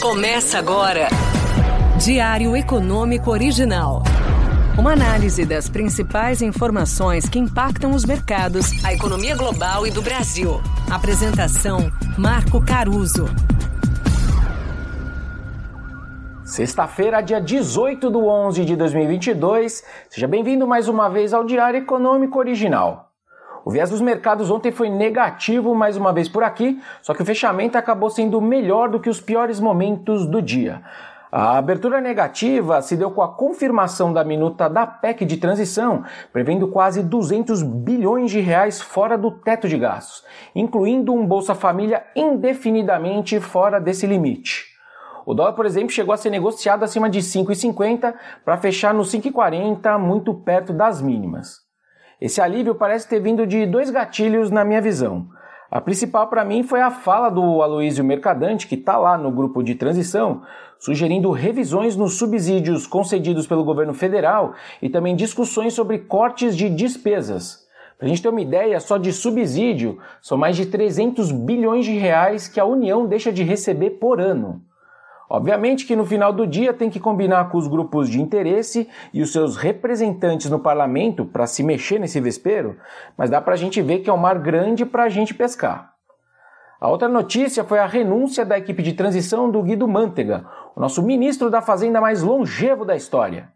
Começa agora. Diário Econômico Original. Uma análise das principais informações que impactam os mercados, a economia global e do Brasil. Apresentação: Marco Caruso. Sexta-feira, dia 18 do 11 de 2022. Seja bem-vindo mais uma vez ao Diário Econômico Original. O viés dos mercados ontem foi negativo mais uma vez por aqui, só que o fechamento acabou sendo melhor do que os piores momentos do dia. A abertura negativa se deu com a confirmação da minuta da PEC de transição, prevendo quase 200 bilhões de reais fora do teto de gastos, incluindo um Bolsa Família indefinidamente fora desse limite. O dólar, por exemplo, chegou a ser negociado acima de 5,50 para fechar no 5,40, muito perto das mínimas. Esse alívio parece ter vindo de dois gatilhos na minha visão. A principal para mim foi a fala do Aloísio Mercadante, que está lá no grupo de transição, sugerindo revisões nos subsídios concedidos pelo governo federal e também discussões sobre cortes de despesas. Para a gente ter uma ideia, só de subsídio são mais de 300 bilhões de reais que a União deixa de receber por ano. Obviamente que no final do dia tem que combinar com os grupos de interesse e os seus representantes no parlamento para se mexer nesse vespeiro, mas dá para a gente ver que é um mar grande para a gente pescar. A outra notícia foi a renúncia da equipe de transição do Guido Mantega, o nosso ministro da Fazenda mais longevo da história.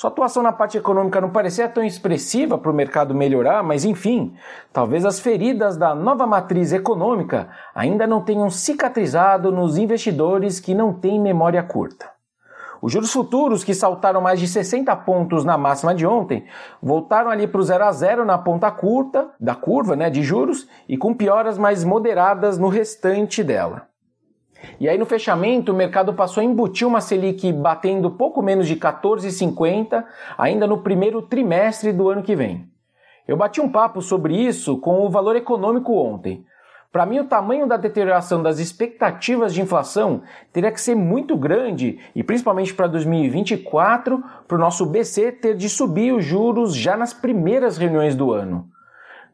Sua atuação na parte econômica não parecia tão expressiva para o mercado melhorar, mas enfim, talvez as feridas da nova matriz econômica ainda não tenham cicatrizado nos investidores que não têm memória curta. Os juros futuros, que saltaram mais de 60 pontos na máxima de ontem, voltaram ali para o 0 a 0 na ponta curta da curva né, de juros e com pioras mais moderadas no restante dela. E aí no fechamento o mercado passou a embutir uma Selic batendo pouco menos de 14,50 ainda no primeiro trimestre do ano que vem. Eu bati um papo sobre isso com o valor econômico ontem. Para mim, o tamanho da deterioração das expectativas de inflação teria que ser muito grande, e principalmente para 2024, para o nosso BC ter de subir os juros já nas primeiras reuniões do ano.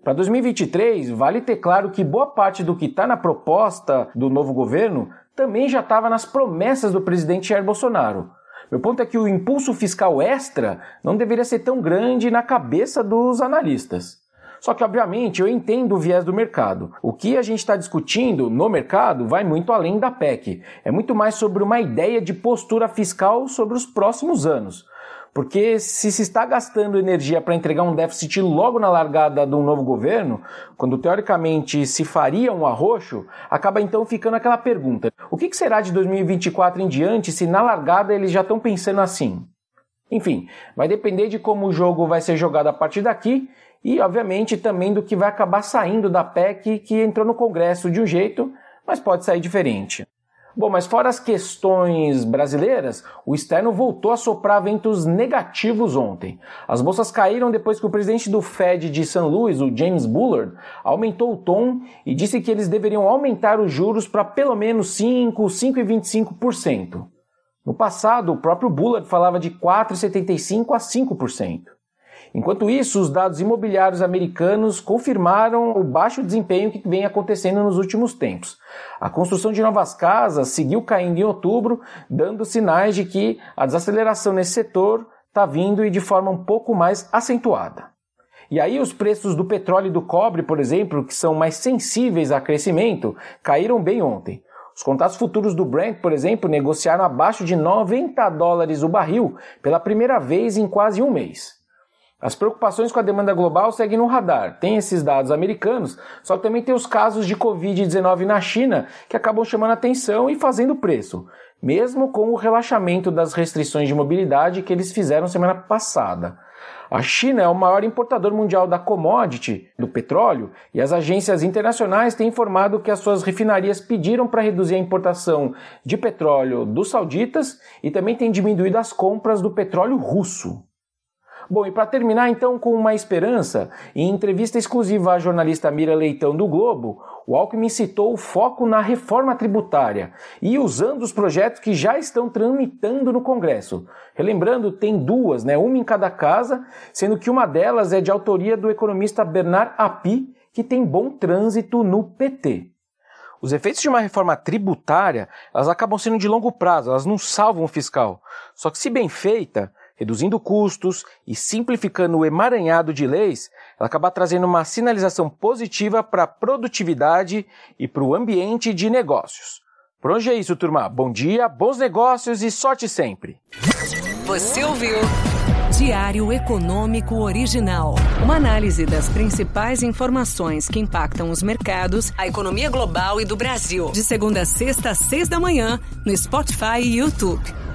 Para 2023, vale ter claro que boa parte do que está na proposta do novo governo também já estava nas promessas do presidente Jair Bolsonaro. Meu ponto é que o impulso fiscal extra não deveria ser tão grande na cabeça dos analistas. Só que, obviamente, eu entendo o viés do mercado. O que a gente está discutindo no mercado vai muito além da PEC. É muito mais sobre uma ideia de postura fiscal sobre os próximos anos. Porque se se está gastando energia para entregar um déficit logo na largada de um novo governo, quando teoricamente se faria um arroxo, acaba então ficando aquela pergunta: o que será de 2024 em diante se na largada eles já estão pensando assim? Enfim, vai depender de como o jogo vai ser jogado a partir daqui e, obviamente, também do que vai acabar saindo da PEC que entrou no Congresso de um jeito, mas pode sair diferente. Bom, mas fora as questões brasileiras, o externo voltou a soprar ventos negativos ontem. As bolsas caíram depois que o presidente do Fed de St. Louis, o James Bullard, aumentou o tom e disse que eles deveriam aumentar os juros para pelo menos 5, 5,25%. No passado, o próprio Bullard falava de 4,75 a 5%. Enquanto isso, os dados imobiliários americanos confirmaram o baixo desempenho que vem acontecendo nos últimos tempos. A construção de novas casas seguiu caindo em outubro, dando sinais de que a desaceleração nesse setor está vindo e de forma um pouco mais acentuada. E aí os preços do petróleo e do cobre, por exemplo, que são mais sensíveis a crescimento, caíram bem ontem. Os contratos futuros do Brent, por exemplo, negociaram abaixo de 90 dólares o barril pela primeira vez em quase um mês. As preocupações com a demanda global seguem no radar. Tem esses dados americanos, só que também tem os casos de Covid-19 na China que acabam chamando atenção e fazendo preço, mesmo com o relaxamento das restrições de mobilidade que eles fizeram semana passada. A China é o maior importador mundial da commodity, do petróleo, e as agências internacionais têm informado que as suas refinarias pediram para reduzir a importação de petróleo dos sauditas e também têm diminuído as compras do petróleo russo. Bom, e para terminar então com uma esperança, em entrevista exclusiva à jornalista Mira Leitão do Globo, o Alckmin citou o foco na reforma tributária e usando os projetos que já estão tramitando no Congresso. Relembrando, tem duas, né, uma em cada casa, sendo que uma delas é de autoria do economista Bernard Api, que tem bom trânsito no PT. Os efeitos de uma reforma tributária, elas acabam sendo de longo prazo, elas não salvam o fiscal. Só que se bem feita, reduzindo custos e simplificando o emaranhado de leis, ela acaba trazendo uma sinalização positiva para a produtividade e para o ambiente de negócios. Por hoje é isso, turma. Bom dia, bons negócios e sorte sempre. Você ouviu? Diário Econômico Original. Uma análise das principais informações que impactam os mercados, a economia global e do Brasil. De segunda a sexta, às seis da manhã, no Spotify e YouTube.